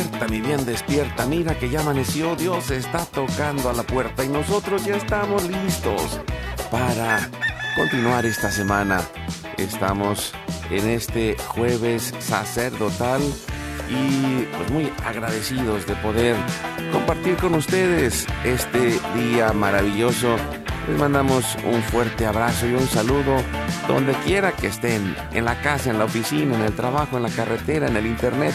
Despierta, mi bien, despierta. Mira que ya amaneció. Dios está tocando a la puerta y nosotros ya estamos listos para continuar esta semana. Estamos en este jueves sacerdotal y pues muy agradecidos de poder compartir con ustedes este día maravilloso. Les mandamos un fuerte abrazo y un saludo donde quiera que estén, en la casa, en la oficina, en el trabajo, en la carretera, en el internet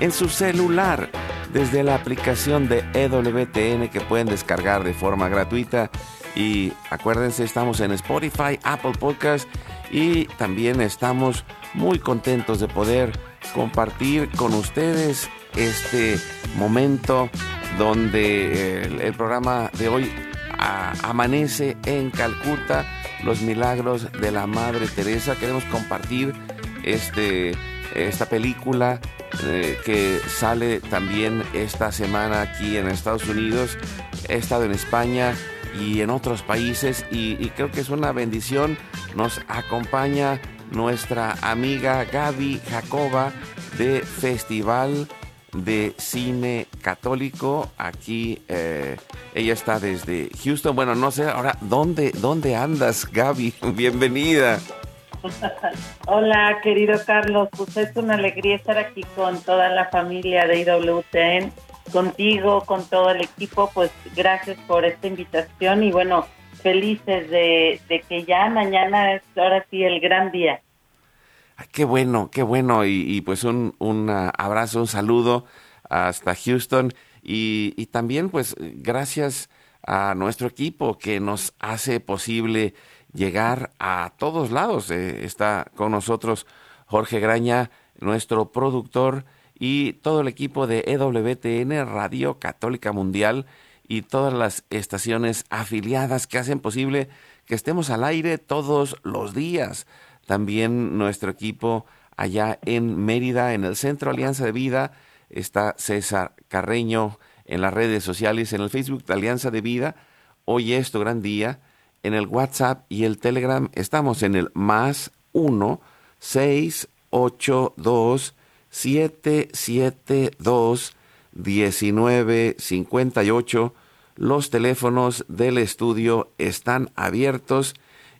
en su celular desde la aplicación de EWTN que pueden descargar de forma gratuita. Y acuérdense, estamos en Spotify, Apple Podcast y también estamos muy contentos de poder compartir con ustedes este momento donde el, el programa de hoy amanece en Calcuta, los milagros de la Madre Teresa. Queremos compartir este, esta película eh, que sale también esta semana aquí en Estados Unidos. He estado en España y en otros países y, creo que es una bendición. Nos acompaña nuestra amiga Gaby Jacoba de Festival de Cine Católico. Aquí eh, ella está desde Houston. Bueno, no sé ahora dónde, dónde andas, Gaby. Bienvenida. Hola, querido Carlos. Pues es una alegría estar aquí con toda la familia de IWTN, contigo, con todo el equipo. Pues gracias por esta invitación y bueno, felices de, de que ya mañana es ahora sí el gran día. Qué bueno, qué bueno. Y, pues un, abrazo, un saludo hasta Houston. Y, y también pues gracias a nuestro equipo que nos hace posible llegar a todos lados. Eh, está con nosotros Jorge Graña, nuestro productor, y todo el equipo de EWTN, Radio Católica Mundial, y todas las estaciones afiliadas que hacen posible que estemos al aire todos los días. También nuestro equipo allá en Mérida, en el Centro Alianza de Vida, está César Carreño en las redes sociales, en el Facebook de Alianza de Vida. Hoy es tu gran día. En el WhatsApp y el Telegram estamos en el más 1 682 772 1958. Los teléfonos del estudio están abiertos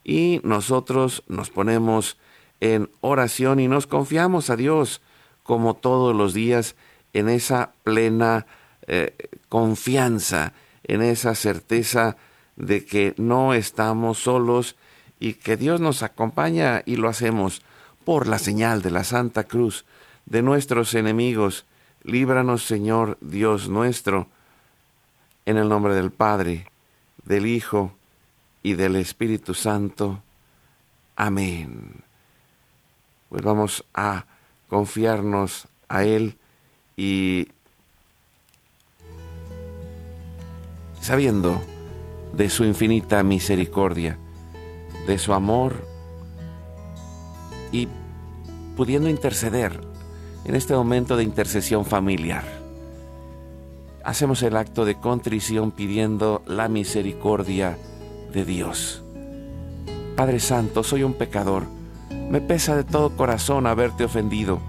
y nosotros nos ponemos en oración y nos confiamos a Dios como todos los días en esa plena eh, confianza, en esa certeza de que no estamos solos y que Dios nos acompaña y lo hacemos por la señal de la Santa Cruz de nuestros enemigos. Líbranos, Señor Dios nuestro, en el nombre del Padre, del Hijo y del Espíritu Santo. Amén. Pues vamos a confiarnos a Él y sabiendo de su infinita misericordia, de su amor y pudiendo interceder en este momento de intercesión familiar. Hacemos el acto de contrición pidiendo la misericordia de Dios. Padre Santo, soy un pecador. Me pesa de todo corazón haberte ofendido,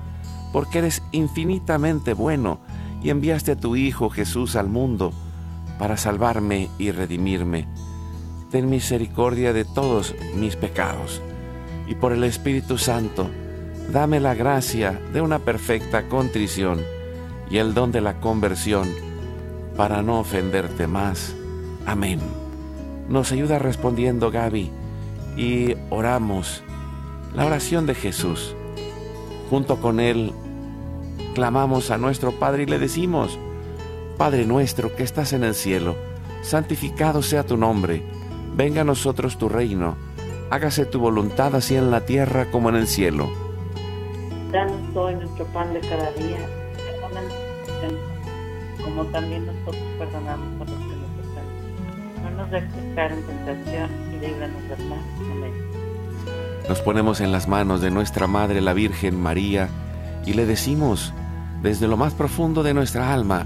porque eres infinitamente bueno y enviaste a tu Hijo Jesús al mundo para salvarme y redimirme. Ten misericordia de todos mis pecados y por el Espíritu Santo, dame la gracia de una perfecta contrición y el don de la conversión para no ofenderte más. Amén. Nos ayuda respondiendo Gaby y oramos la oración de Jesús. Junto con él clamamos a nuestro Padre y le decimos, Padre nuestro que estás en el cielo, santificado sea tu nombre, venga a nosotros tu reino, hágase tu voluntad así en la tierra como en el cielo. Danos hoy nuestro pan de cada día, como también nosotros perdonamos a los que nos ofenden. No nos dejes caer en tentación y líbranos del mal. Amén. Nos ponemos en las manos de nuestra Madre la Virgen María y le decimos, desde lo más profundo de nuestra alma,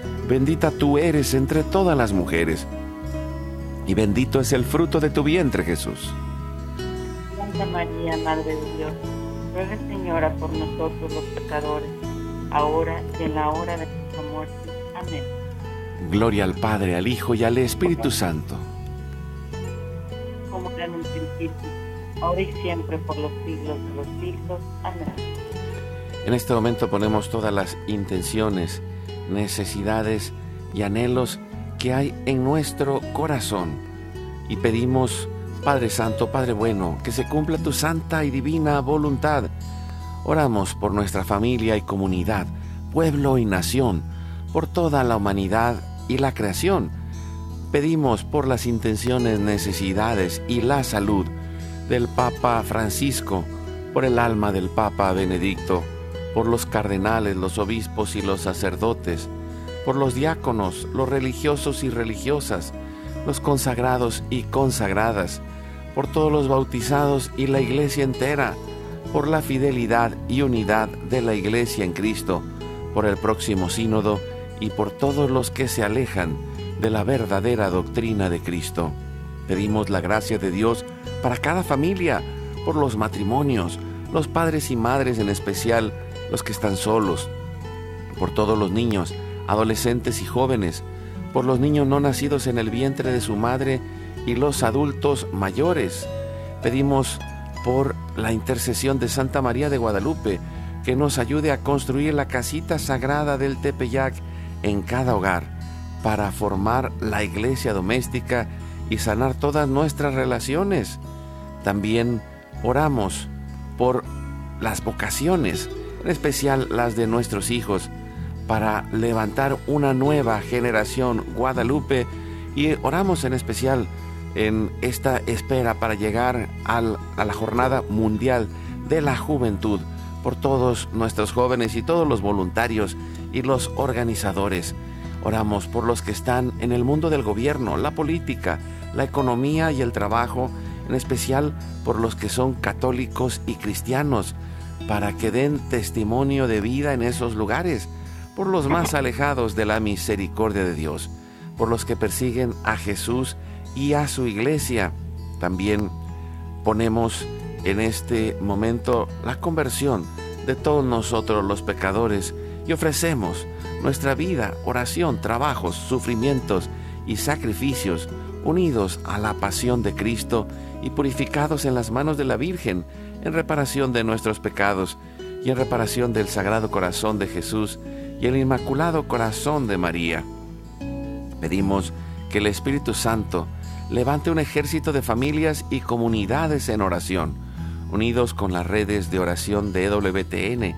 bendita tú eres entre todas las mujeres, y bendito es el fruto de tu vientre Jesús. Santa María, Madre de Dios, ruega Señora por nosotros los pecadores, ahora y en la hora de nuestra muerte. Amén. Gloria al Padre, al Hijo y al Espíritu Santo. Como era en un principio, ahora y siempre por los siglos de los siglos. Amén. En este momento ponemos todas las intenciones, necesidades y anhelos que hay en nuestro corazón y pedimos, Padre Santo, Padre Bueno, que se cumpla tu santa y divina voluntad. Oramos por nuestra familia y comunidad, pueblo y nación, por toda la humanidad y la creación. Pedimos por las intenciones, necesidades y la salud del Papa Francisco, por el alma del Papa Benedicto, por los cardenales, los obispos y los sacerdotes, por los diáconos, los religiosos y religiosas, los consagrados y consagradas, por todos los bautizados y la iglesia entera, por la fidelidad y unidad de la iglesia en Cristo, por el próximo sínodo y por todos los que se alejan de la verdadera doctrina de Cristo. Pedimos la gracia de Dios para cada familia, por los matrimonios, los padres y madres en especial, los que están solos, por todos los niños, adolescentes y jóvenes, por los niños no nacidos en el vientre de su madre y los adultos mayores. Pedimos por la intercesión de Santa María de Guadalupe, que nos ayude a construir la casita sagrada del Tepeyac en cada hogar, para formar la iglesia doméstica y sanar todas nuestras relaciones. También oramos por las vocaciones, en especial las de nuestros hijos, para levantar una nueva generación Guadalupe y oramos en especial en esta espera para llegar al, a la jornada mundial de la juventud por todos nuestros jóvenes y todos los voluntarios y los organizadores. Oramos por los que están en el mundo del gobierno, la política, la economía y el trabajo, en especial por los que son católicos y cristianos, para que den testimonio de vida en esos lugares, por los más alejados de la misericordia de Dios, por los que persiguen a Jesús y a su iglesia. También ponemos en este momento la conversión de todos nosotros los pecadores y ofrecemos nuestra vida, oración, trabajos, sufrimientos y sacrificios unidos a la pasión de Cristo y purificados en las manos de la Virgen en reparación de nuestros pecados y en reparación del Sagrado Corazón de Jesús y el Inmaculado Corazón de María. Pedimos que el Espíritu Santo levante un ejército de familias y comunidades en oración, unidos con las redes de oración de EWTN,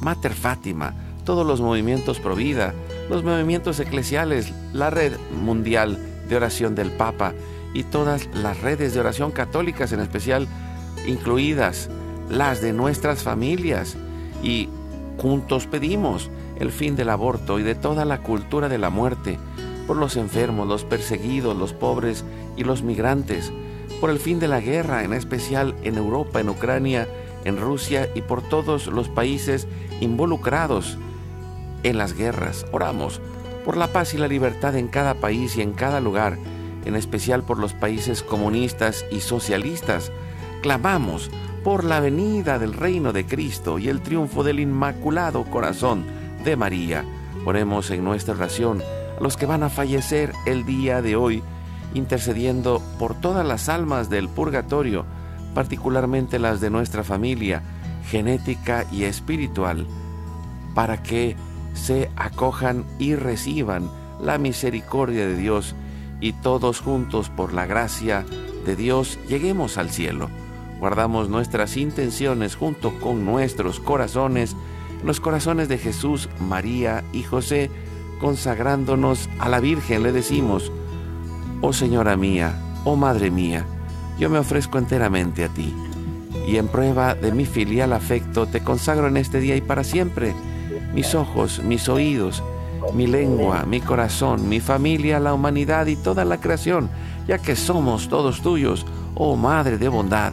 Mater Fátima, todos los movimientos pro vida, los movimientos eclesiales, la red mundial de oración del Papa y todas las redes de oración católicas en especial, incluidas las de nuestras familias. Y juntos pedimos el fin del aborto y de toda la cultura de la muerte, por los enfermos, los perseguidos, los pobres y los migrantes, por el fin de la guerra, en especial en Europa, en Ucrania, en Rusia y por todos los países involucrados en las guerras. Oramos por la paz y la libertad en cada país y en cada lugar, en especial por los países comunistas y socialistas. Clamamos por la venida del reino de Cristo y el triunfo del Inmaculado Corazón de María. Oremos en nuestra oración a los que van a fallecer el día de hoy, intercediendo por todas las almas del purgatorio, particularmente las de nuestra familia, genética y espiritual, para que se acojan y reciban la misericordia de Dios y todos juntos por la gracia de Dios lleguemos al cielo. Guardamos nuestras intenciones junto con nuestros corazones, los corazones de Jesús, María y José, consagrándonos a la Virgen, le decimos, oh Señora mía, oh Madre mía, yo me ofrezco enteramente a ti, y en prueba de mi filial afecto te consagro en este día y para siempre. Mis ojos, mis oídos, mi lengua, mi corazón, mi familia, la humanidad y toda la creación, ya que somos todos tuyos, oh Madre de bondad,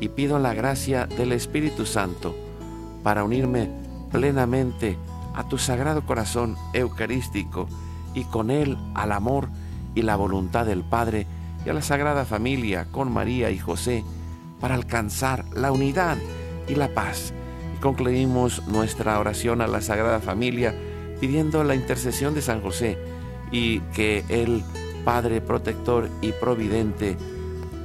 y pido la gracia del Espíritu Santo para unirme plenamente a tu sagrado corazón eucarístico y con él al amor y la voluntad del Padre y a la Sagrada Familia con María y José para alcanzar la unidad y la paz. Y concluimos nuestra oración a la Sagrada Familia pidiendo la intercesión de San José y que el Padre protector y providente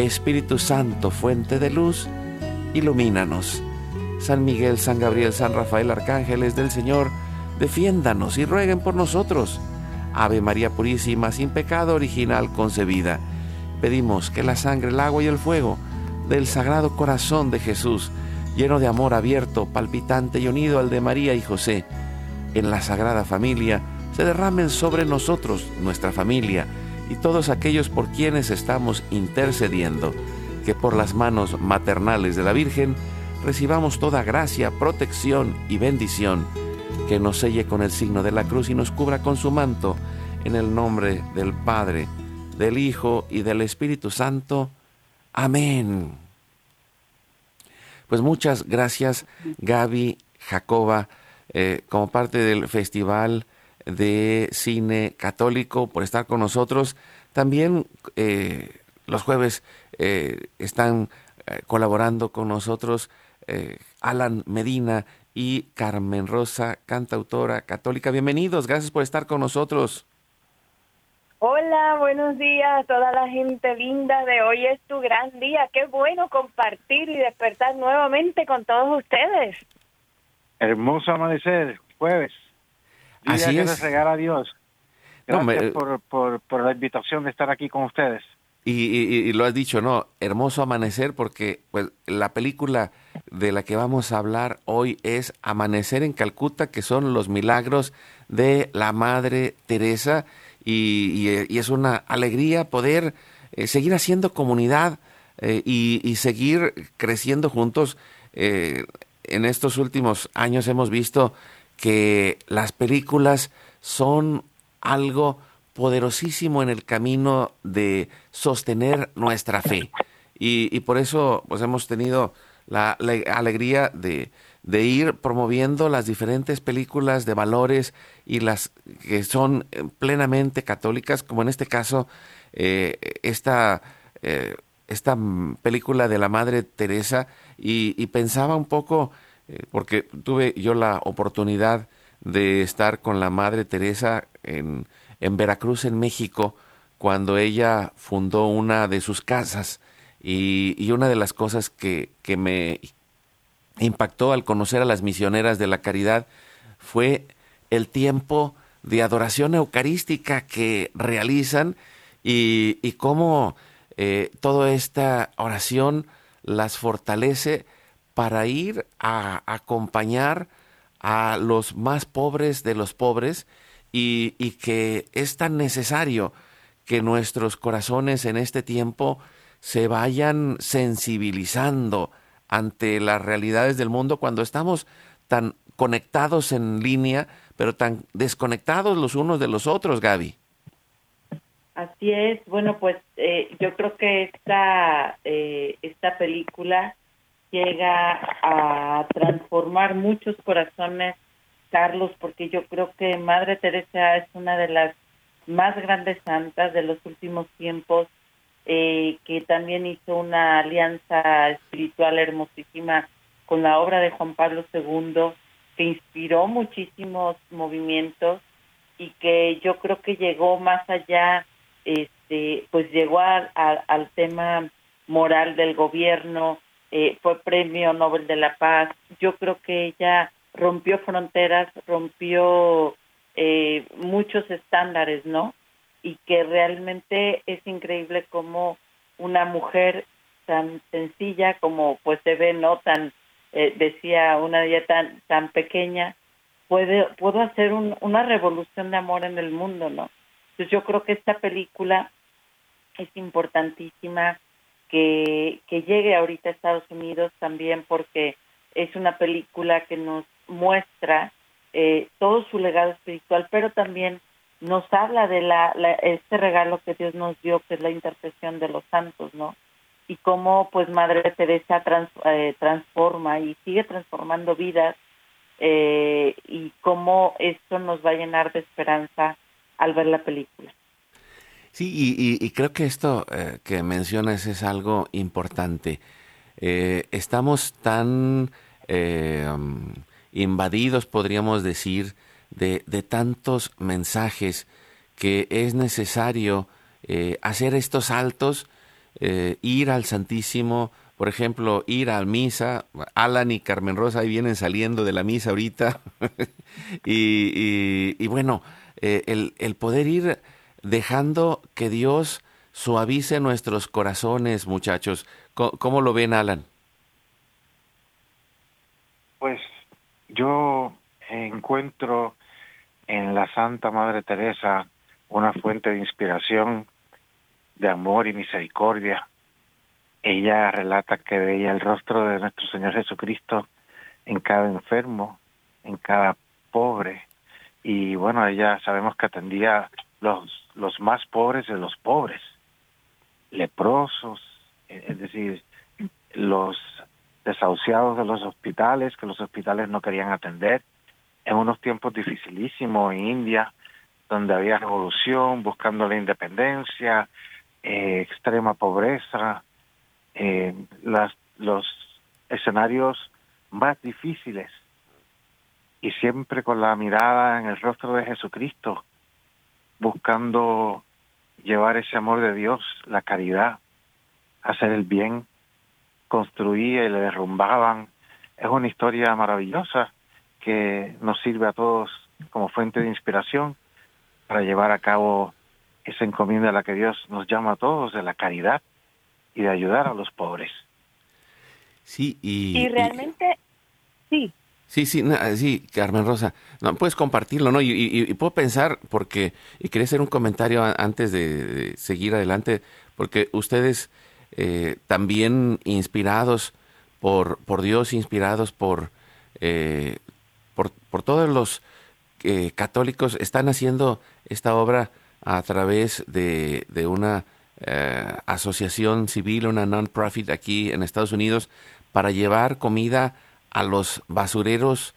Espíritu Santo, fuente de luz, ilumínanos. San Miguel, San Gabriel, San Rafael, arcángeles del Señor, defiéndanos y rueguen por nosotros. Ave María Purísima, sin pecado original concebida. Pedimos que la sangre, el agua y el fuego del Sagrado Corazón de Jesús, lleno de amor abierto, palpitante y unido al de María y José, en la Sagrada Familia, se derramen sobre nosotros, nuestra familia, y todos aquellos por quienes estamos intercediendo, que por las manos maternales de la Virgen recibamos toda gracia, protección y bendición, que nos selle con el signo de la cruz y nos cubra con su manto, en el nombre del Padre, del Hijo y del Espíritu Santo. Amén. Pues muchas gracias Gaby, Jacoba, eh, como parte del Festival de Cine Católico por estar con nosotros. También eh, los jueves eh, están eh, colaborando con nosotros Alan Medina y Carmen Rosa, cantautora católica. Bienvenidos, gracias por estar con nosotros. Hola, buenos días a toda la gente linda de hoy es tu gran día. Qué bueno compartir y despertar nuevamente con todos ustedes. Hermoso amanecer, jueves. Así es. a Dios. Gracias por, la invitación de estar aquí con ustedes. Y, lo has dicho, ¿no? Hermoso amanecer porque pues, la película de la que vamos a hablar hoy es Amanecer en Calcuta, que son los milagros de la Madre Teresa. Y, es una alegría poder eh, seguir haciendo comunidad eh, y, seguir creciendo juntos. Eh, en estos últimos años hemos visto que las películas son algo poderosísimo en el camino de sostener nuestra fe. Y, por eso pues, hemos tenido la, alegría de, ir promoviendo las diferentes películas de valores y las que son plenamente católicas, como en este caso eh, esta, eh, esta película de la Madre Teresa, y, pensaba un poco, eh, porque tuve yo la oportunidad de estar con la Madre Teresa en, en Veracruz, en México, cuando ella fundó una de sus casas. Y, una de las cosas que, que, me impactó al conocer a las misioneras de la caridad fue el tiempo de adoración eucarística que realizan y, y cómo eh, toda esta oración las fortalece para ir a acompañar a los más pobres de los pobres y, que es tan necesario que nuestros corazones en este tiempo se vayan sensibilizando ante las realidades del mundo cuando estamos tan conectados en línea, pero tan desconectados los unos de los otros, Gaby. Así es. Bueno, pues eh, yo creo que esta, eh, esta película llega a transformar muchos corazones, Carlos, porque yo creo que Madre Teresa es una de las más grandes santas de los últimos tiempos eh, que también hizo una alianza espiritual hermosísima con la obra de Juan Pablo II, que inspiró muchísimos movimientos y que yo creo que llegó más allá, este, pues llegó al tema moral del gobierno, eh, fue premio Nobel de la Paz. Yo creo que ella rompió fronteras, rompió eh, muchos estándares, ¿no? y que realmente es increíble como una mujer tan sencilla como pues se ve no tan eh, decía una de tan tan pequeña puede puedo hacer una revolución de amor en el mundo no entonces yo creo que esta película es importantísima que que llegue ahorita a Estados Unidos también porque es una película que nos muestra eh, todo su legado espiritual pero también nos habla de la, este regalo que Dios nos dio, que es la intercesión de los santos, ¿no? Y cómo, pues, Madre Teresa eh, transforma y sigue transformando vidas eh, y cómo esto nos va a llenar de esperanza al ver la película. Sí, y, creo que esto eh, que mencionas es algo importante. estamos tan um, invadidos, podríamos decir, de, tantos mensajes que es necesario eh, hacer estos saltos, eh, ir al Santísimo, por ejemplo, ir a misa. Alan y Carmen Rosa ahí vienen saliendo de la misa ahorita. y, y, bueno, eh, el, poder ir dejando que Dios suavice nuestros corazones, muchachos. cómo lo ven, Alan? Pues yo encuentro en la Santa Madre Teresa una fuente de inspiración, de amor y misericordia. Ella relata que veía el rostro de nuestro Señor Jesucristo en cada enfermo, en cada pobre. Y bueno, ella sabemos que atendía los, los más pobres de los pobres, leprosos, es decir, los desahuciados de los hospitales, que los hospitales no querían atender, en unos tiempos dificilísimos en India, donde había revolución, buscando la independencia, eh, extrema pobreza, eh, las, los escenarios más difíciles. Y siempre con la mirada en el rostro de Jesucristo, buscando llevar ese amor de Dios, la caridad, hacer el bien, construía y le derrumbaban. Es una historia maravillosa que nos sirve a todos como fuente de inspiración para llevar a cabo esa encomienda a la que Dios nos llama a todos de la caridad y de ayudar a los pobres. Sí, y, y realmente, sí. Sí, sí, sí, Carmen Rosa, no puedes compartirlo, ¿no? Y, puedo pensar, porque, y quería hacer un comentario antes de, seguir adelante, porque ustedes eh, también inspirados por, por Dios, inspirados por eh, por, por todos los eh, católicos están haciendo esta obra a través de, de una eh, asociación civil, una non-profit aquí en Estados Unidos, para llevar comida a los basureros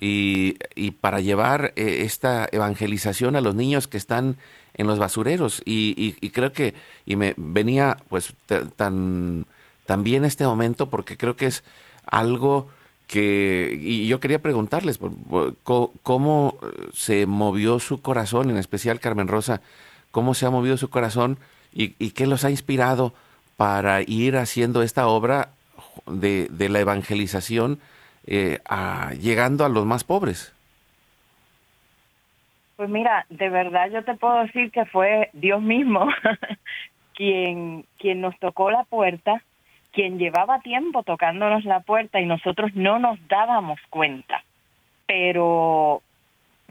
y, y para llevar eh, esta evangelización a los niños que están en los basureros. Y, y, creo que, y me venía pues tan, bien este momento porque creo que es algo que, y yo quería preguntarles, ¿cómo se movió su corazón, en especial Carmen Rosa, cómo se ha movido su corazón y, qué los ha inspirado para ir haciendo esta obra de, de la evangelización, eh, llegando a los más pobres? Pues mira, de verdad yo te puedo decir que fue Dios mismo quien, quien nos tocó la puerta quien llevaba tiempo tocándonos la puerta y nosotros no nos dábamos cuenta. Pero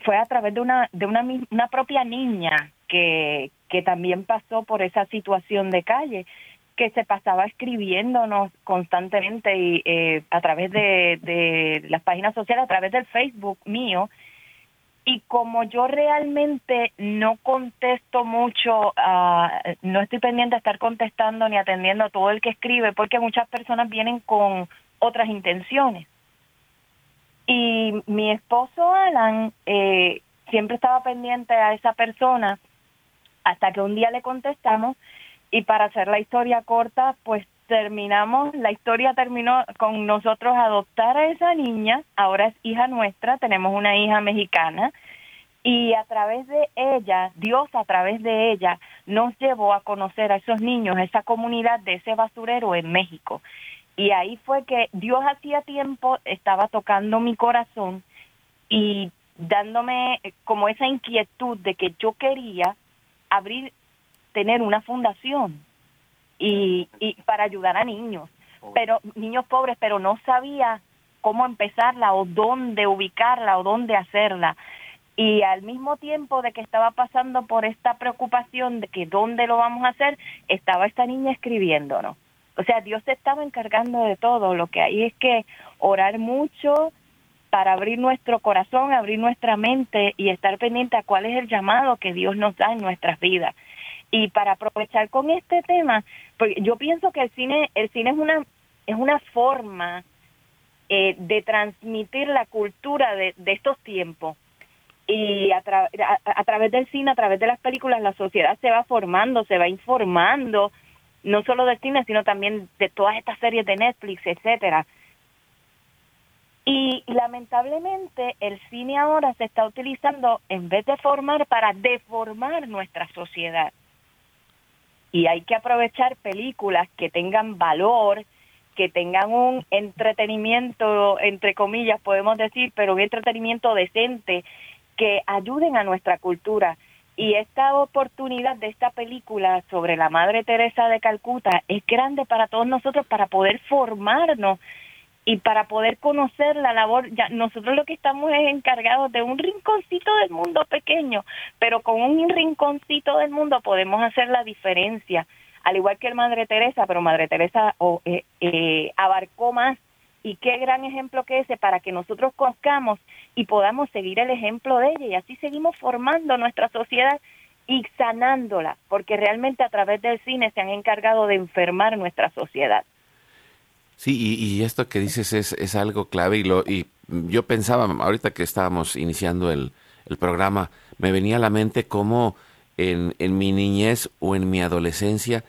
fue a través de una, de una, una propia niña que, que también pasó por esa situación de calle, que se pasaba escribiéndonos constantemente y eh, a través de, las páginas sociales, a través del Facebook mío, y como yo realmente no contesto mucho, uh, no estoy pendiente de estar contestando ni atendiendo a todo el que escribe, porque muchas personas vienen con otras intenciones. Y mi esposo Alan eh, siempre estaba pendiente a esa persona hasta que un día le contestamos y para hacer la historia corta, pues terminamos, la historia terminó con nosotros adoptar a esa niña, ahora es hija nuestra, tenemos una hija mexicana y a través de ella, Dios a través de ella nos llevó a conocer a esos niños, a esa comunidad de ese basurero en México. Y ahí fue que Dios hacía tiempo estaba tocando mi corazón y dándome como esa inquietud de que yo quería abrir, tener una fundación y, y para ayudar a niños, pero niños pobres, pero no sabía cómo empezarla o dónde ubicarla o dónde hacerla. Y al mismo tiempo de que estaba pasando por esta preocupación de que dónde lo vamos a hacer, estaba esta niña escribiéndonos. O sea, Dios se estaba encargando de todo. Lo que hay es que orar mucho para abrir nuestro corazón, abrir nuestra mente y estar pendiente a cuál es el llamado que Dios nos da en nuestras vidas. Y para aprovechar con este tema, porque yo pienso que el cine, el cine es una, es una forma eh, de transmitir la cultura de, de estos tiempos. Y a, a, través del cine, a través de las películas, la sociedad se va formando, se va informando, no solo del cine, sino también de todas estas series de Netflix, etcétera. Y lamentablemente el cine ahora se está utilizando en vez de formar para deformar nuestra sociedad y hay que aprovechar películas que tengan valor, que tengan un entretenimiento, entre comillas, podemos decir, pero un entretenimiento decente, que ayuden a nuestra cultura. Y esta oportunidad de esta película sobre la Madre Teresa de Calcuta es grande para todos nosotros para poder formarnos y para poder conocer la labor, ya nosotros lo que estamos es encargados de un rinconcito del mundo pequeño, pero con un rinconcito del mundo podemos hacer la diferencia, al igual que el Madre Teresa, pero Madre Teresa eh, eh, abarcó más. Y qué gran ejemplo que ese para que nosotros conozcamos y podamos seguir el ejemplo de ella. Y así seguimos formando nuestra sociedad y sanándola, porque realmente a través del cine se han encargado de enfermar nuestra sociedad. Sí, y, esto que dices es, es, algo clave y, lo, y yo pensaba, ahorita que estábamos iniciando el, el programa, me venía a la mente cómo en, en, mi niñez o en mi adolescencia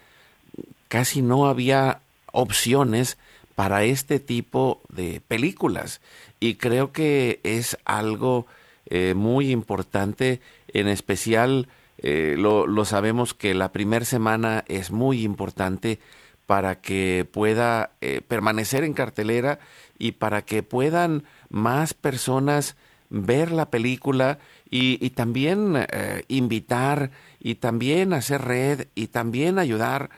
casi no había opciones para este tipo de películas. Y creo que es algo eh, muy importante, en especial eh, lo, lo sabemos que la primera semana es muy importante para que pueda eh, permanecer en cartelera y para que puedan más personas ver la película y, también eh, invitar y también hacer red y también ayudar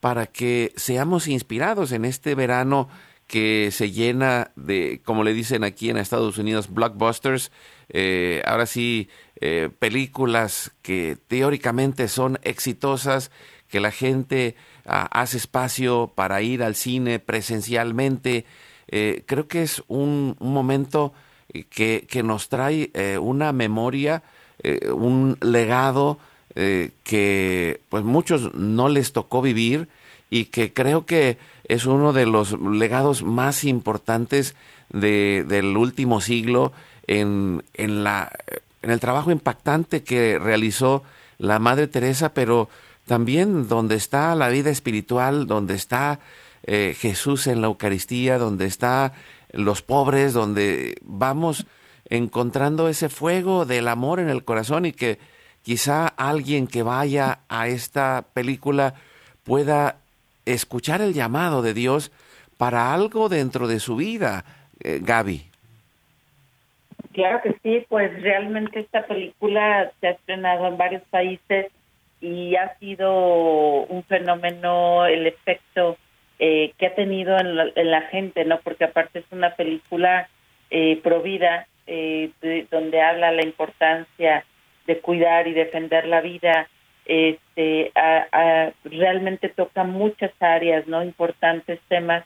para que seamos inspirados en este verano que se llena de, como le dicen aquí en Estados Unidos, blockbusters, eh, ahora sí, películas que teóricamente son exitosas, que la gente hace espacio para ir al cine presencialmente. Eh, creo que es un, momento que, que nos trae una memoria, un legado que pues muchos no les tocó vivir y que creo que es uno de los legados más importantes de, del último siglo en, en, la, en el trabajo impactante que realizó la Madre Teresa, pero también donde está la vida espiritual, donde está eh, Jesús en la Eucaristía, donde está los pobres, donde vamos encontrando ese fuego del amor en el corazón y que quizá alguien que vaya a esta película pueda escuchar el llamado de Dios para algo dentro de su vida, eh, Gaby. Claro que sí, pues realmente esta película se ha estrenado en varios países y ha sido un fenómeno el efecto eh, que ha tenido en la, gente, ¿no? Porque aparte es una película eh, provida eh, donde habla la importancia de cuidar y defender la vida este, realmente toca muchas áreas, ¿no? Importantes temas.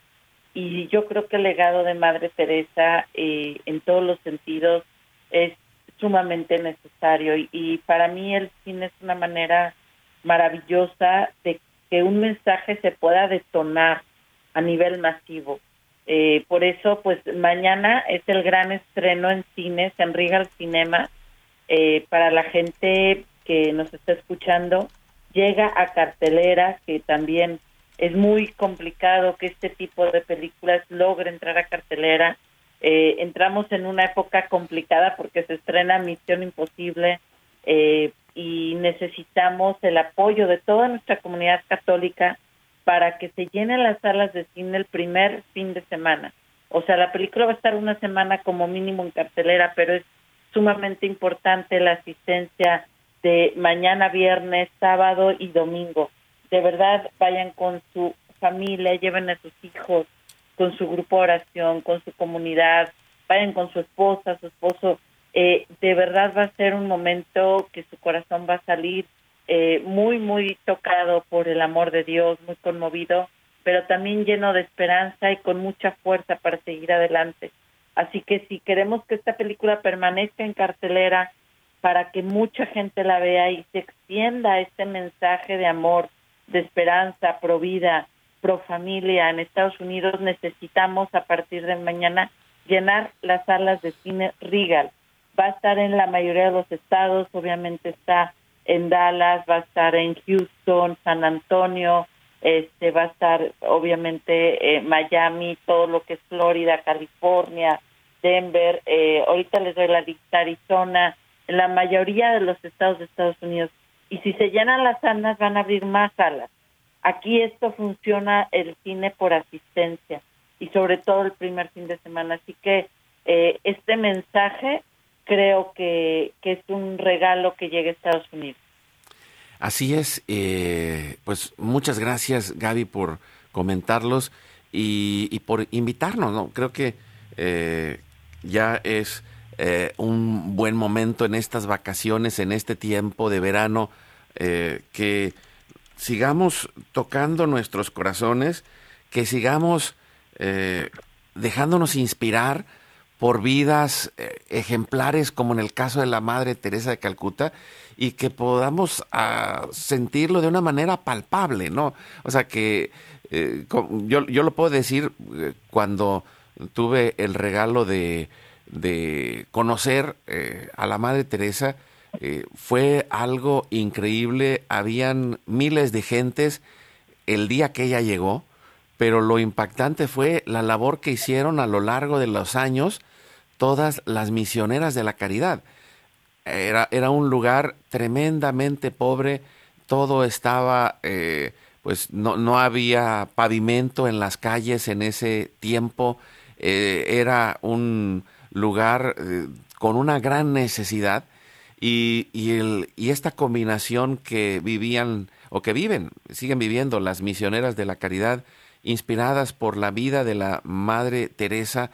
Y yo creo que el legado de Madre Teresa, eh, en todos los sentidos, es sumamente necesario. Y, para mí el cine es una manera maravillosa de que un mensaje se pueda detonar a nivel masivo. Eh, por eso, pues mañana es el gran estreno en cines, en Regal Cinema, eh, para la gente que nos está escuchando llega a cartelera, que también es muy complicado que este tipo de películas logre entrar a cartelera. Eh, entramos en una época complicada porque se estrena Misión Imposible eh, y necesitamos el apoyo de toda nuestra comunidad católica para que se llenen las salas de cine el primer fin de semana. O sea, la película va a estar una semana como mínimo en cartelera, pero es sumamente importante la asistencia de mañana viernes, sábado y domingo. De verdad, vayan con su familia, lleven a sus hijos, con su grupo de oración, con su comunidad, vayan con su esposa, su esposo. Eh, de verdad va a ser un momento que su corazón va a salir eh, muy, muy tocado por el amor de Dios, muy conmovido, pero también lleno de esperanza y con mucha fuerza para seguir adelante. Así que si queremos que esta película permanezca en cartelera, para que mucha gente la vea y se extienda este mensaje de amor, de esperanza, pro vida, pro familia en Estados Unidos, necesitamos a partir de mañana llenar las salas de cine Regal. Va a estar en la mayoría de los estados, obviamente está en Dallas, va a estar en Houston, San Antonio, este va a estar obviamente eh, Miami, todo lo que es Florida, California, Denver, eh, ahorita les doy la lista Arizona, en la mayoría de los estados de Estados Unidos. Y si se llenan las salas, van a abrir más salas. Aquí esto funciona el cine por asistencia y sobre todo el primer fin de semana. Así que eh, este mensaje creo que, que, es un regalo que llegue a Estados Unidos. Así es, eh, pues muchas gracias Gaby por comentarlos y, por invitarnos, ¿no? Creo que eh, ya es eh, un buen momento en estas vacaciones, en este tiempo de verano, que sigamos tocando nuestros corazones, que sigamos dejándonos inspirar por vidas ejemplares como en el caso de la Madre Teresa de Calcuta y que podamos ah, sentirlo de una manera palpable, ¿no? O sea que yo, yo lo puedo decir cuando tuve el regalo de de conocer eh, a la Madre Teresa eh, fue algo increíble. Habían miles de gentes el día que ella llegó, pero lo impactante fue la labor que hicieron a lo largo de los años todas las misioneras de la caridad. Era, era un lugar tremendamente pobre, todo estaba, eh, pues no, no, había pavimento en las calles en ese tiempo, era un, lugar eh, con una gran necesidad y, y, el, y esta combinación que vivían o que viven, siguen viviendo las misioneras de la caridad, inspiradas por la vida de la Madre Teresa,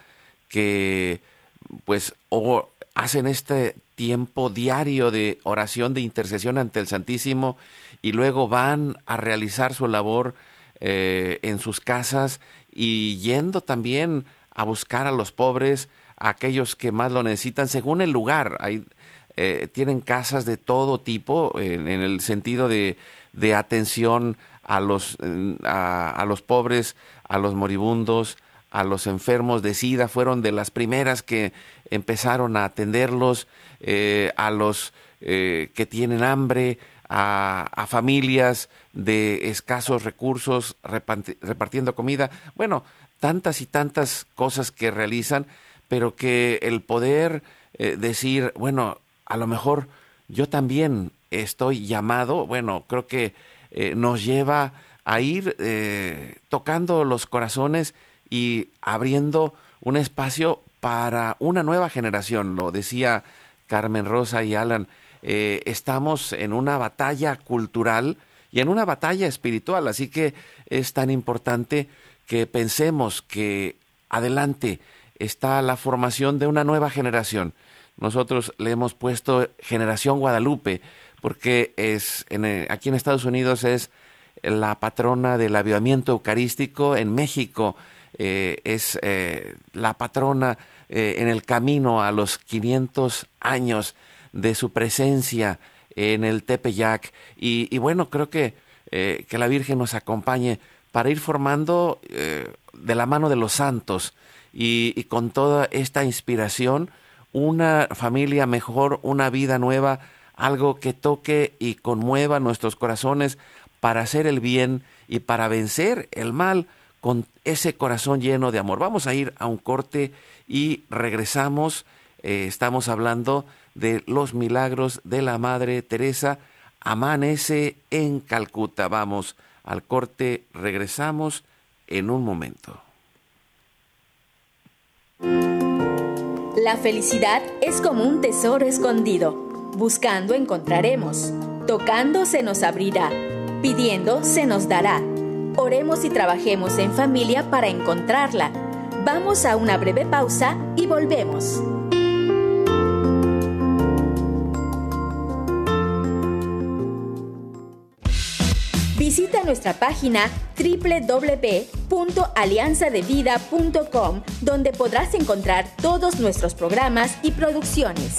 que pues o hacen este tiempo diario de oración, de intercesión ante el Santísimo, y luego van a realizar su labor eh, en sus casas y yendo también a buscar a los pobres, a aquellos que más lo necesitan según el lugar. Hay, eh, tienen casas de todo tipo en, el sentido de, de atención a los, a, los pobres, a los moribundos, a los enfermos de SIDA, fueron de las primeras que empezaron a atenderlos, eh, a los eh, que tienen hambre, a, familias de escasos recursos repartiendo comida. Bueno, tantas y tantas cosas que realizan, pero que el poder eh, decir, bueno, a lo mejor yo también estoy llamado, bueno, creo que nos lleva a ir tocando los corazones y abriendo un espacio para una nueva generación. Lo decía Carmen Rosa y Alan, eh, estamos en una batalla cultural y en una batalla espiritual, así que es tan importante que pensemos que adelante está la formación de una nueva generación. Nosotros le hemos puesto generación Guadalupe porque es en, aquí en Estados Unidos es la patrona del avivamiento eucarístico, en México eh, es eh, la patrona eh, en el camino a los 500 años de su presencia en el Tepeyac. Y, bueno, creo que, que la Virgen nos acompañe para ir formando de la mano de los santos y, y con toda esta inspiración una familia mejor, una vida nueva, algo que toque y conmueva nuestros corazones para hacer el bien y para vencer el mal con ese corazón lleno de amor. Vamos a ir a un corte y regresamos. Eh, estamos hablando de los milagros de la Madre Teresa. Amanece en Calcuta. Vamos al corte, regresamos en un momento. La felicidad es como un tesoro escondido Buscando encontraremos. Tocando se nos abrirá. Pidiendo se nos dará. Oremos y trabajemos en familia para encontrarla. Vamos a una breve pausa y volvemos. Visita nuestra página www.alianzadevida.com donde podrás encontrar todos nuestros programas y producciones.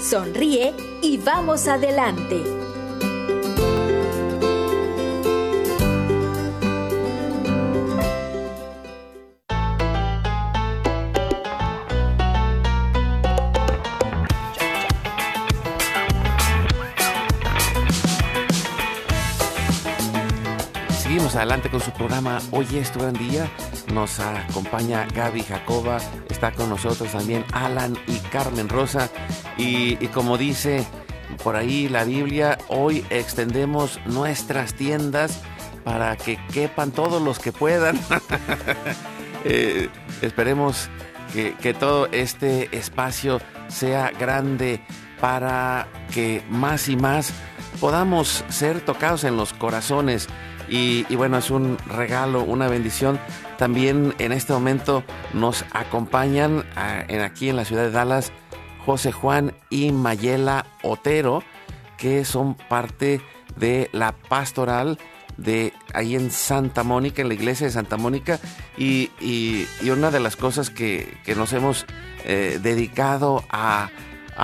sonríe y vamos adelante. Con su programa Hoy es tu gran día. Nos acompaña Gaby Jacoba, está con nosotros también Alan y Carmen Rosa. Y, como dice por ahí la Biblia, hoy extendemos nuestras tiendas para que quepan todos los que puedan. Eh, esperemos que, que, todo este espacio sea grande para que más y más podamos ser tocados en los corazones. Y, y, bueno, es un regalo, una bendición. También en este momento nos acompañan ah, en, aquí en la ciudad de Dallas José Juan y Mayela Otero, que son parte de la pastoral de ahí en Santa Mónica, en la iglesia de Santa Mónica, y, una de las cosas que, nos hemos eh, dedicado a,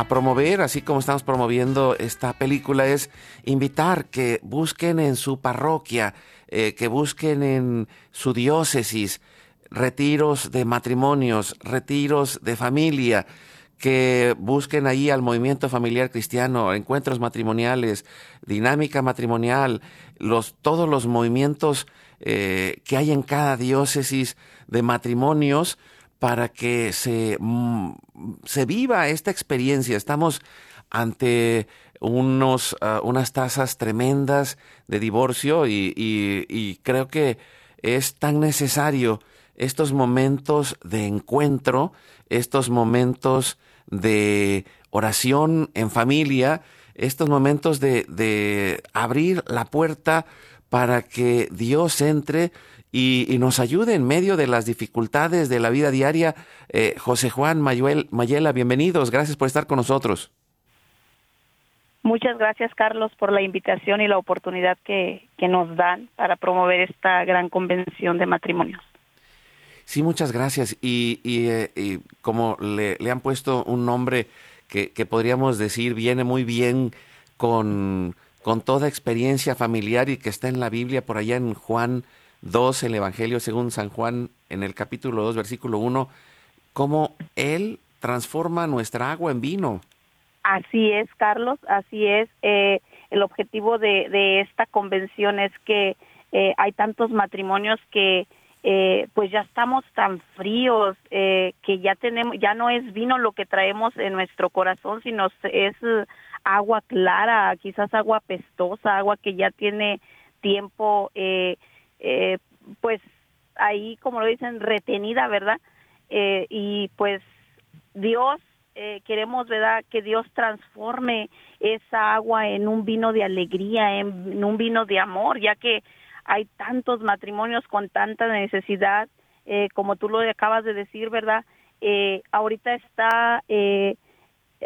promover, así como estamos promoviendo esta película, es invitar que busquen en su parroquia, eh, que busquen en su diócesis retiros de matrimonios, retiros de familia, que busquen ahí al movimiento familiar cristiano, encuentros matrimoniales, dinámica matrimonial, los, todos los movimientos eh, que hay en cada diócesis de matrimonios para que se, mm, se viva esta experiencia. Estamos ante unos, ah, unas tasas tremendas de divorcio y, y, creo que es tan necesario estos momentos de encuentro, estos momentos de oración en familia, estos momentos de, de abrir la puerta para que Dios entre y, nos ayude en medio de las dificultades de la vida diaria. Eh, José Juan Mayuel, Mayela, bienvenidos, gracias por estar con nosotros. Muchas gracias, Carlos, por la invitación y la oportunidad que, que nos dan para promover esta gran convención de matrimonios. Sí, muchas gracias. Y, y, eh, como le, le, han puesto un nombre que, que, podríamos decir viene muy bien con, con toda experiencia familiar y que está en la Biblia por allá en Juan 2, el Evangelio según San Juan, en el capítulo 2, versículo 1, cómo Él transforma nuestra agua en vino. Así es, Carlos, así es. Eh, el objetivo de, de, esta convención es que eh, hay tantos matrimonios que eh, pues ya estamos tan fríos que ya tenemos, ya no es vino lo que traemos en nuestro corazón, sino es agua clara, quizás agua pestosa, agua que ya tiene tiempo, pues ahí, como lo dicen, retenida, ¿verdad? y pues Dios eh, queremos, ¿verdad?, que Dios transforme esa agua en un vino de alegría, en, un vino de amor, ya que hay tantos matrimonios con tanta necesidad, eh, como tú lo acabas de decir, ¿verdad? Eh, ahorita está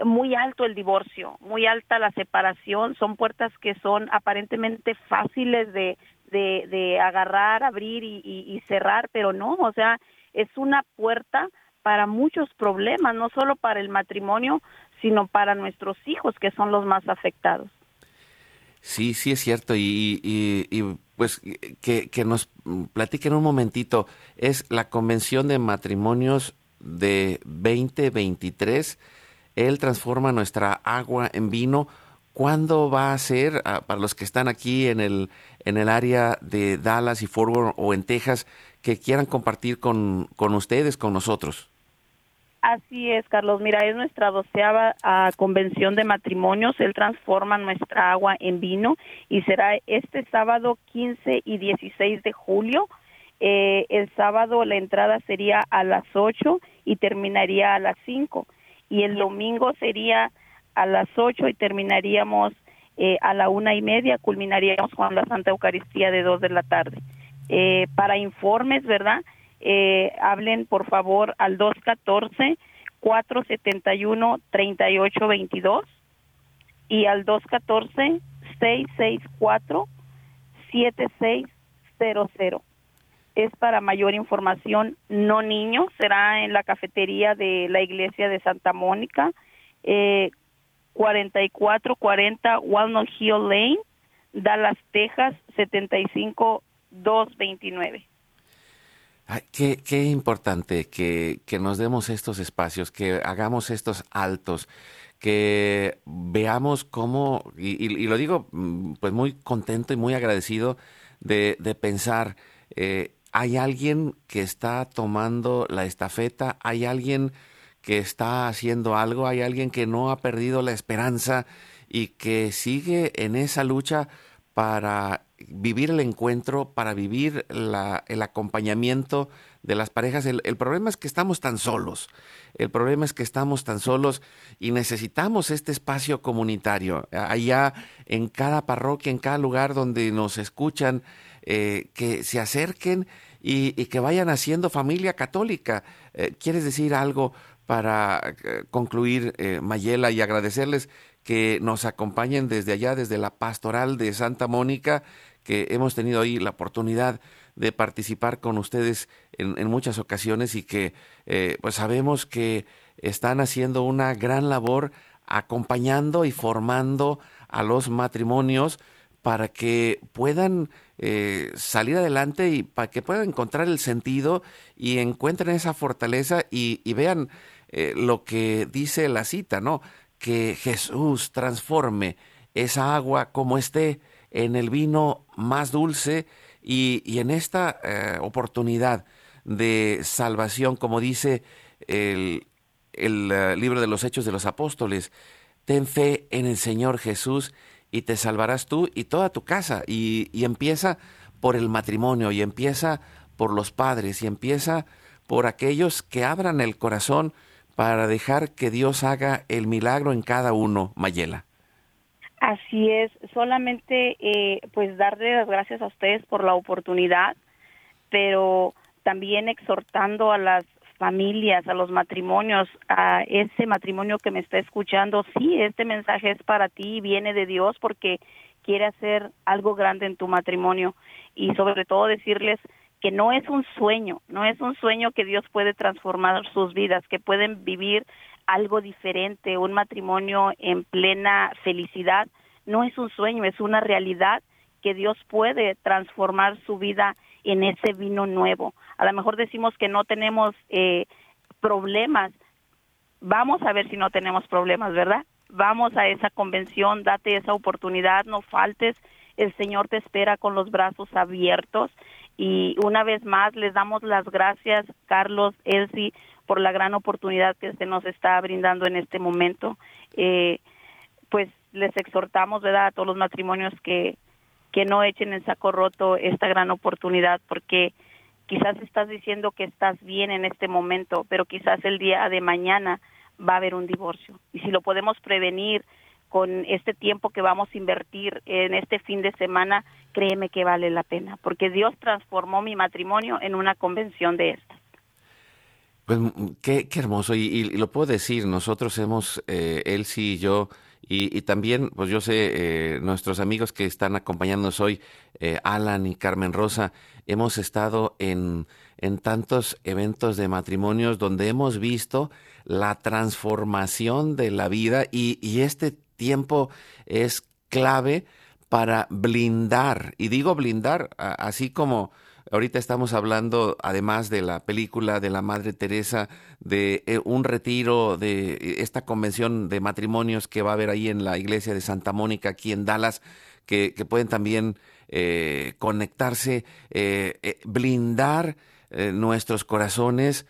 muy alto el divorcio, muy alta la separación, son puertas que son aparentemente fáciles de, de, agarrar, abrir y, y cerrar, pero no, o sea, es una puerta para muchos problemas, no solo para el matrimonio, sino para nuestros hijos, que son los más afectados. Sí, sí es cierto. Y, y, pues que, que, nos platiquen un momentito. Es la Convención de Matrimonios de 2023. Él transforma nuestra agua en vino. ¿Cuándo va a ser, ah, para los que están aquí en el, en el área de Dallas y Fort Worth o en Texas, que quieran compartir con, con ustedes, con nosotros? Así es, Carlos. Mira, es nuestra doceava ah, convención de matrimonios. Él transforma nuestra agua en vino y será este sábado 15 y 16 de julio. Eh, el sábado la entrada sería a las 8 y terminaría a las 5. Y el domingo sería a las 8 y terminaríamos eh, a la una y media. Culminaríamos con la Santa Eucaristía de 2 de la tarde. Eh, para informes, ¿verdad? eh, hablen por favor al 214-471-3822 y al 214-664-7600. Es para mayor información, no niños, será en la cafetería de la iglesia de Santa Mónica, 4440 Walnut Hill Lane, Dallas, Texas, 75229 qué, importante que, nos demos estos espacios, que hagamos estos altos, que veamos cómo, y, lo digo mm, pues muy contento y muy agradecido de, pensar, eh, hay alguien que está tomando la estafeta, hay alguien que está haciendo algo, hay alguien que no ha perdido la esperanza y que sigue en esa lucha para vivir el encuentro, para vivir el acompañamiento de las parejas. El, problema es que estamos tan solos. El problema es que estamos tan solos y necesitamos este espacio comunitario. Allá en cada parroquia, en cada lugar donde nos escuchan, eh, que se acerquen y, que vayan haciendo familia católica. Eh, ¿Quieres decir algo para eh, concluir, Mayela, y agradecerles que nos acompañen desde allá, desde la pastoral de Santa Mónica? que hemos tenido ahí la oportunidad de participar con ustedes en, muchas ocasiones y que eh, pues sabemos que están haciendo una gran labor acompañando y formando a los matrimonios para que puedan eh, salir adelante y para que puedan encontrar el sentido y encuentren esa fortaleza y, vean eh, lo que dice la cita, ¿no? Que Jesús transforme esa agua como esté en el vino más dulce y, en esta eh, oportunidad de salvación, como dice el, eh, libro de los Hechos de los Apóstoles, ten fe en el Señor Jesús y te salvarás tú y toda tu casa. Y, empieza por el matrimonio y empieza por los padres y empieza por aquellos que abran el corazón para dejar que Dios haga el milagro en cada uno, Mayela. Así es, solamente eh, pues darle las gracias a ustedes por la oportunidad, pero también exhortando a las familias, a los matrimonios, a ese matrimonio que me está escuchando, sí, este mensaje es para ti, viene de Dios porque quiere hacer algo grande en tu matrimonio y sobre todo decirles que no es un sueño, no es un sueño que Dios puede transformar sus vidas, que pueden vivir algo diferente, un matrimonio en plena felicidad, no es un sueño, es una realidad que Dios puede transformar su vida en ese vino nuevo. A lo mejor decimos que no tenemos eh, problemas, vamos a ver si no tenemos problemas, ¿verdad? Vamos a esa convención, date esa oportunidad, no faltes, el Señor te espera con los brazos abiertos y una vez más les damos las gracias, Carlos, Elsie, por la gran oportunidad que se nos está brindando en este momento. Eh, pues les exhortamos, ¿verdad?, a todos los matrimonios que, que no echen en saco roto esta gran oportunidad, porque quizás estás diciendo que estás bien en este momento, pero quizás el día de mañana va a haber un divorcio. Y si lo podemos prevenir con este tiempo que vamos a invertir en este fin de semana, créeme que vale la pena, porque Dios transformó mi matrimonio en una convención de estas. Pues qué, hermoso, y, lo puedo decir, nosotros hemos, eh, Elsie y yo, y, también, pues yo sé, eh, nuestros amigos que están acompañándonos hoy, eh, Alan y Carmen Rosa, hemos estado en, en tantos eventos de matrimonios donde hemos visto la transformación de la vida y, y este tiempo es clave para blindar, y digo blindar, así como Ahorita estamos hablando, además de la película de la Madre Teresa, de eh, un retiro de esta convención de matrimonios que va a haber ahí en la iglesia de Santa Mónica, aquí en Dallas, que, pueden también eh, conectarse, eh, blindar nuestros corazones,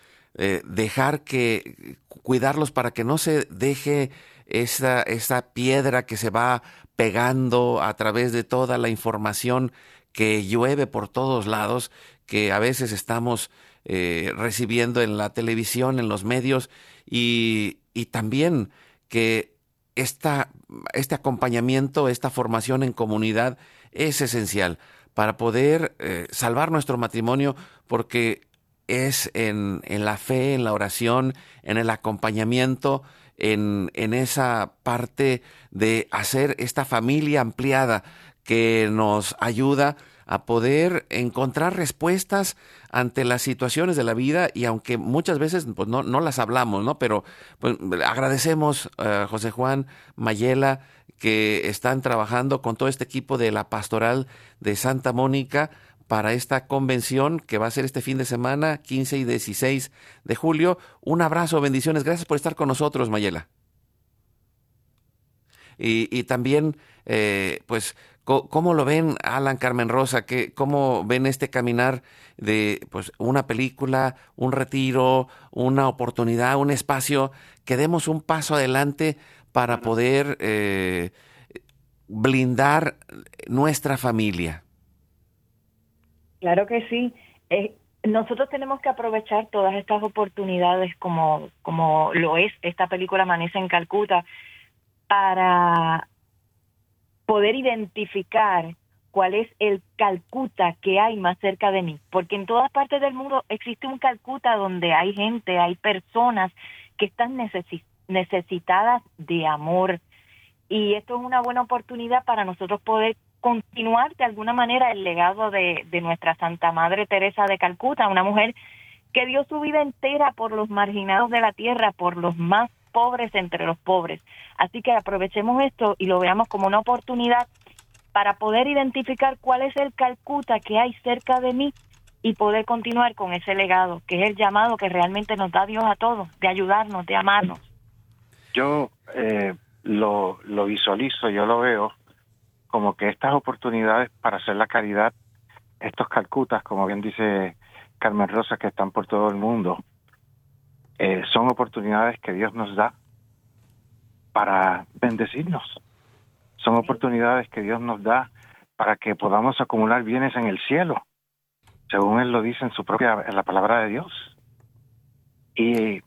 dejar que, cuidarlos para que no se deje esa, esa piedra que se va pegando a través de toda la información que llueve por todos lados, que a veces estamos eh, recibiendo en la televisión, en los medios, y, también que esta, este acompañamiento, esta formación en comunidad es esencial para poder eh, salvar nuestro matrimonio, porque es en, en, la fe, en la oración, en el acompañamiento, en, en esa parte de hacer esta familia ampliada que nos ayuda a poder encontrar respuestas ante las situaciones de la vida y aunque muchas veces pues, no, no las hablamos, ¿no? Pero pues, agradecemos a José Juan Mayela que están trabajando con todo este equipo de la pastoral de Santa Mónica para esta convención que va a ser este fin de semana, 15 y 16 de julio. Un abrazo, bendiciones. Gracias por estar con nosotros, Mayela. Y, y también, eh, pues, ¿Cómo lo ven, Alan Carmen Rosa? ¿Qué, ¿Cómo ven este caminar de pues, una película, un retiro, una oportunidad, un espacio? Que demos un paso adelante para poder eh, blindar nuestra familia. Claro que sí. Eh, nosotros tenemos que aprovechar todas estas oportunidades como, como lo es esta película Amanece en Calcuta para poder identificar cuál es el Calcuta que hay más cerca de mí, porque en todas partes del mundo existe un Calcuta donde hay gente, hay personas que están necesitadas de amor. Y esto es una buena oportunidad para nosotros poder continuar de alguna manera el legado de, de nuestra Santa Madre Teresa de Calcuta, una mujer que dio su vida entera por los marginados de la tierra, por los más pobres entre los pobres. Así que aprovechemos esto y lo veamos como una oportunidad para poder identificar cuál es el Calcuta que hay cerca de mí y poder continuar con ese legado, que es el llamado que realmente nos da Dios a todos, de ayudarnos, de amarnos. Yo eh, lo, lo visualizo, yo lo veo como que estas oportunidades para hacer la caridad, estos Calcutas, como bien dice Carmen Rosa, que están por todo el mundo, eh, son oportunidades que Dios nos da para bendecirnos. Son oportunidades que Dios nos da para que podamos acumular bienes en el cielo, según él lo dice en su propia, en la palabra de Dios. Y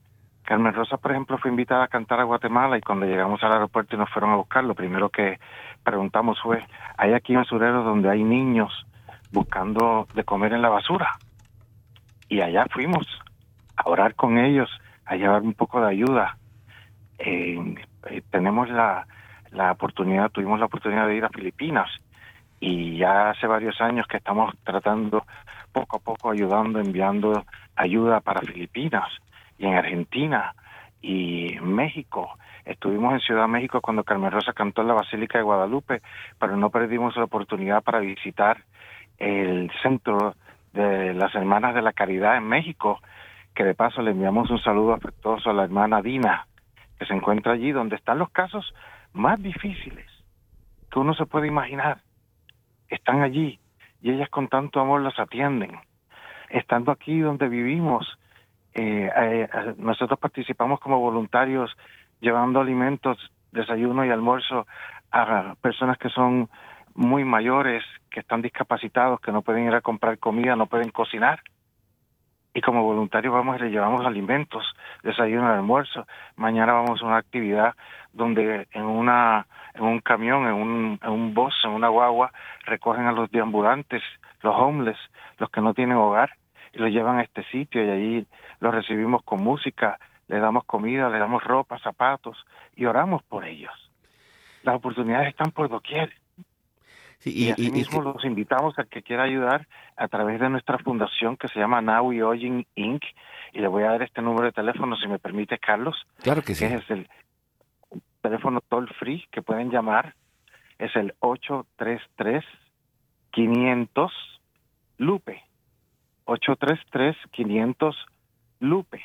Carmen Rosa, por ejemplo, fue invitada a cantar a Guatemala y cuando llegamos al aeropuerto y nos fueron a buscar, lo primero que preguntamos fue, ¿hay aquí basureros donde hay niños buscando de comer en la basura? Y allá fuimos a orar con ellos, a llevar un poco de ayuda. Eh, tenemos la, la oportunidad, tuvimos la oportunidad de ir a Filipinas y ya hace varios años que estamos tratando poco a poco ayudando, enviando ayuda para Filipinas y en Argentina y México. Estuvimos en Ciudad México cuando Carmen Rosa cantó en la Basílica de Guadalupe, pero no perdimos la oportunidad para visitar el centro de las Hermanas de la Caridad en México, que de paso le enviamos un saludo afectuoso a la hermana Dina, que se encuentra allí donde están los casos más difíciles que uno se puede imaginar. Están allí y ellas con tanto amor las atienden. Estando aquí donde vivimos, eh, eh, nosotros participamos como voluntarios llevando alimentos, desayuno y almuerzo a personas que son muy mayores, que están discapacitados, que no pueden ir a comprar comida, no pueden cocinar. Y como voluntarios vamos y les llevamos alimentos, desayuno y almuerzo. Mañana vamos a una actividad donde en una en un camión, en un, en un bus, en una guagua, recogen a los deambulantes, los homeless, los que no tienen hogar, y los llevan a este sitio y allí los recibimos con música, le damos comida, le damos ropa, zapatos y oramos por ellos. Las oportunidades están por doquier. y, y asimismo los invitamos a que quiera ayudar a través de nuestra fundación que se llama Now We Ojin Inc. Y le voy a dar este número de teléfono, si me permite, Carlos. Claro que sí. es el teléfono toll free que pueden llamar. Es el 833 500 Lupe. 833 500 Lupe.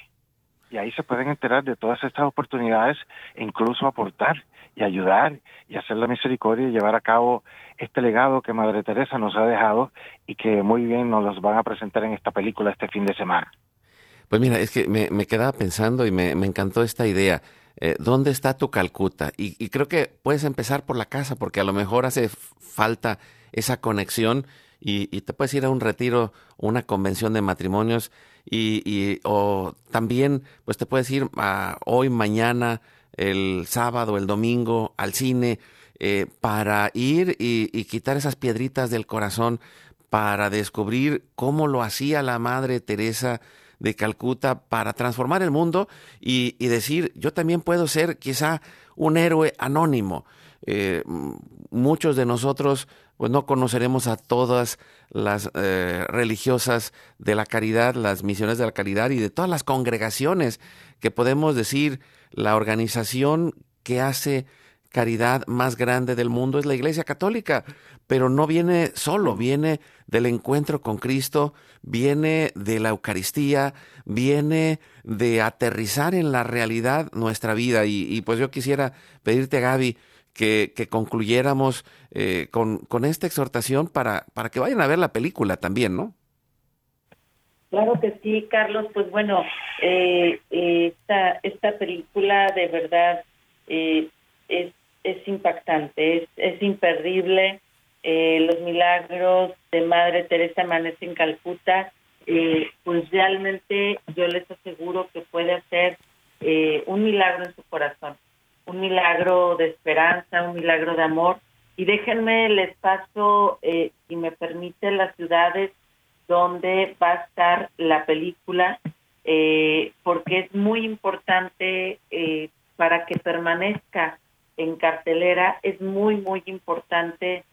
Y ahí se pueden enterar de todas estas oportunidades e incluso aportar y ayudar y hacer la misericordia y llevar a cabo este legado que Madre Teresa nos ha dejado y que muy bien nos los van a presentar en esta película este fin de semana. Pues mira, es que me, quedaba pensando y me, encantó esta idea. Eh, ¿Dónde está tu Calcuta? Y, creo que puedes empezar por la casa porque a lo mejor hace falta esa conexión y, y te puedes ir a un retiro, una convención de matrimonios y, y, o también pues te puedes ir a hoy, mañana, el sábado, el domingo al cine eh, para ir y, y quitar esas piedritas del corazón para descubrir cómo lo hacía la Madre Teresa de Calcuta para transformar el mundo y, y, decir, yo también puedo ser quizá un héroe anónimo. Eh, muchos de nosotros pues no conoceremos a todas las eh, religiosas de la caridad, las misiones de la caridad y de todas las congregaciones que podemos decir la organización que hace caridad más grande del mundo es la Iglesia Católica, pero no viene solo, viene del encuentro con Cristo, viene de la Eucaristía, viene de aterrizar en la realidad nuestra vida. Y, y pues yo quisiera pedirte, Gaby, que, concluyéramos eh, con, esta exhortación para, para que vayan a ver la película también, ¿no? Claro que sí, Carlos. Pues bueno, eh, eh, esta, esta película de verdad es, es impactante, es, es imperdible. los milagros de Madre Teresa Amanece en Calcuta, pues realmente yo les aseguro que puede hacer un milagro en su corazón un milagro de esperanza, un milagro de amor. Y déjenme les paso, eh, si me permite, las ciudades donde va a estar la película, eh, porque es muy importante eh, para que permanezca en cartelera, es muy, muy importante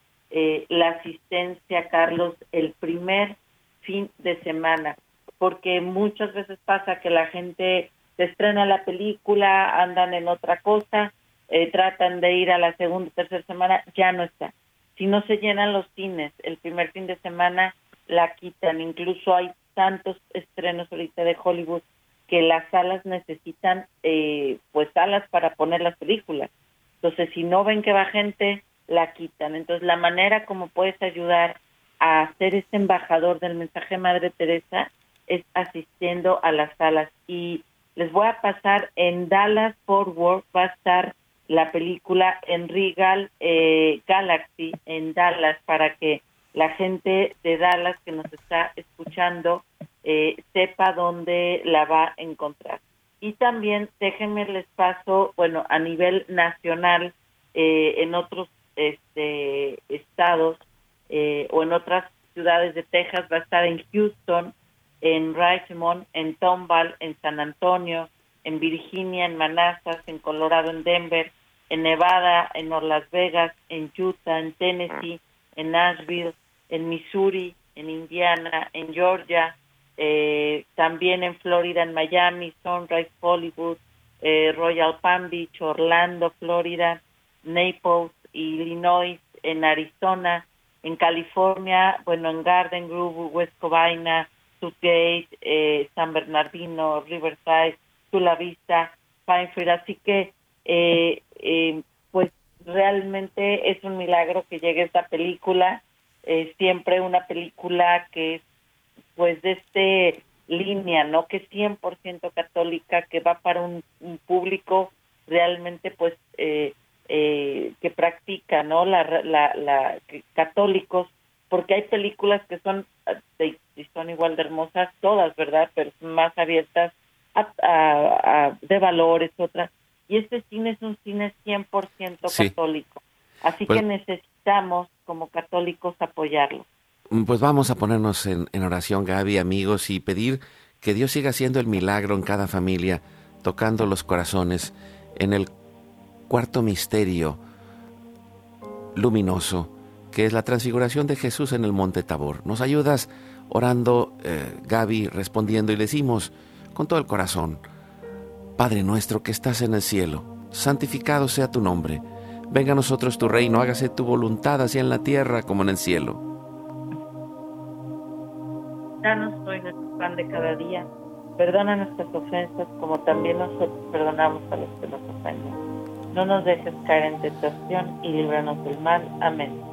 la asistencia, Carlos, el primer fin de semana, porque muchas veces pasa que la gente se estrena la película, andan en otra cosa, eh, tratan de ir a la segunda tercera semana, ya no está. Si no se llenan los cines el primer fin de semana, la quitan. Incluso hay tantos estrenos ahorita de Hollywood que las salas necesitan eh, pues salas para poner las películas. Entonces, si no ven que va gente, la quitan. Entonces, la manera como puedes ayudar a ser este embajador del mensaje Madre Teresa es asistiendo a las salas. Y les voy a pasar en Dallas Fort Worth va a estar la película en Regal eh, Galaxy en Dallas para que la gente de Dallas que nos está escuchando eh, sepa dónde la va a encontrar. Y también déjenme les paso, bueno, a nivel nacional, eh, en otros este, estados o en otras ciudades de Texas, va a estar en Houston, en Richmond, en Tomball, en San Antonio, en Virginia, en Manassas, en Colorado, en Denver, en Nevada, en Las Vegas, en Utah, en Tennessee, en Nashville, en Missouri, en Indiana, en Georgia, eh, también en Florida, en Miami, Sunrise, Hollywood, eh, Royal Palm Beach, Orlando, Florida, Naples, Illinois, en Arizona, en California, bueno, en Garden Grove, West Covina, Sudgate, eh, San Bernardino, Riverside, Chula Vista, Pinefield, así que eh, eh, pues realmente es un milagro que llegue esta película, siempre una película que es pues de este línea, ¿no? Que es 100% católica, que va para un, público realmente pues eh, eh, que practica, ¿no? La, la, la católicos, porque hay películas que son, son igual de hermosas todas, ¿verdad? Pero son más abiertas de valores, otras. Y este cine es un cine 100% católico. Así que pues necesitamos como católicos apoyarlo. Pues vamos a ponernos en, en oración, Gaby, amigos, y pedir que Dios siga haciendo el milagro en cada familia, tocando los corazones en el cuarto misterio luminoso, que es la transfiguración de Jesús en el monte Tabor. Nos ayudas orando, eh, Gaby, respondiendo y decimos, con todo el corazón. Padre nuestro que estás en el cielo, santificado sea tu nombre. Venga a nosotros tu reino, hágase tu voluntad así en la tierra como en el cielo. Danos hoy nuestro pan de cada día. Perdona nuestras ofensas como también nosotros perdonamos a los que nos ofenden. No nos dejes caer en tentación y líbranos del mal. Amén.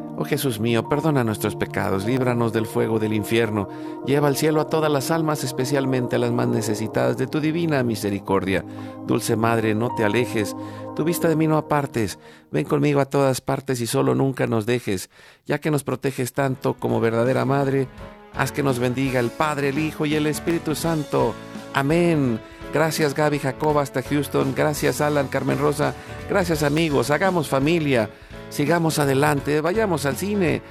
Oh Jesús mío, perdona nuestros pecados, líbranos del fuego del infierno, lleva al cielo a todas las almas, especialmente a las más necesitadas de tu divina misericordia. Dulce Madre, no te alejes, tu vista de mí no apartes, ven conmigo a todas partes y solo nunca nos dejes, ya que nos proteges tanto como verdadera Madre, haz que nos bendiga el Padre, el Hijo y el Espíritu Santo. Amén. Gracias Gaby Jacob hasta Houston, gracias Alan, Carmen Rosa, gracias amigos, hagamos familia sigamos adelante, vayamos al cine,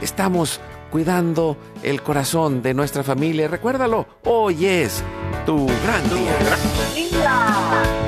estamos cuidando el corazón de nuestra familia. Recuérdalo, hoy es tu gran día.